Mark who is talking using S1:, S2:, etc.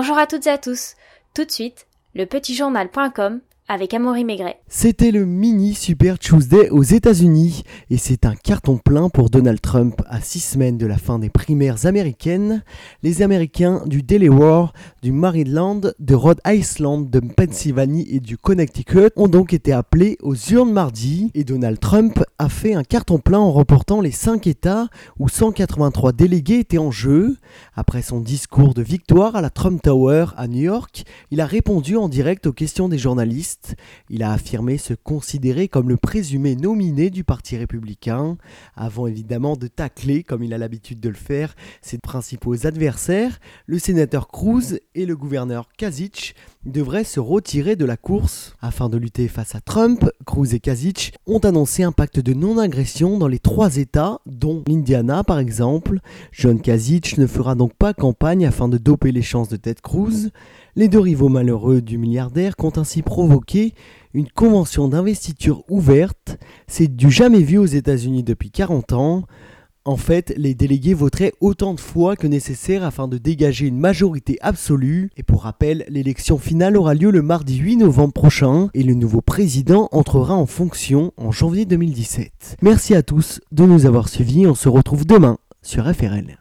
S1: Bonjour à toutes et à tous. Tout de suite, le petitjournal.com avec Amaury Maigret.
S2: C'était le mini Super Tuesday aux États-Unis et c'est un carton plein pour Donald Trump à six semaines de la fin des primaires américaines. Les Américains du Delaware, du Maryland, de Rhode Island, de Pennsylvanie et du Connecticut ont donc été appelés aux urnes mardi et Donald Trump a fait un carton plein en remportant les cinq États où 183 délégués étaient en jeu. Après son discours de victoire à la Trump Tower à New York, il a répondu en direct aux questions des journalistes il a affirmé se considérer comme le présumé nominé du Parti républicain, avant évidemment de tacler, comme il a l'habitude de le faire, ses principaux adversaires, le sénateur Cruz et le gouverneur Kasich devraient se retirer de la course. Afin de lutter face à Trump, Cruz et Kasich ont annoncé un pacte de non-agression dans les trois États, dont l'Indiana par exemple. John Kasich ne fera donc pas campagne afin de doper les chances de Ted Cruz. Les deux rivaux malheureux du milliardaire comptent ainsi provoquer une convention d'investiture ouverte. C'est du jamais vu aux États-Unis depuis 40 ans. En fait, les délégués voteraient autant de fois que nécessaire afin de dégager une majorité absolue. Et pour rappel, l'élection finale aura lieu le mardi 8 novembre prochain et le nouveau président entrera en fonction en janvier 2017. Merci à tous de nous avoir suivis. On se retrouve demain sur FRL.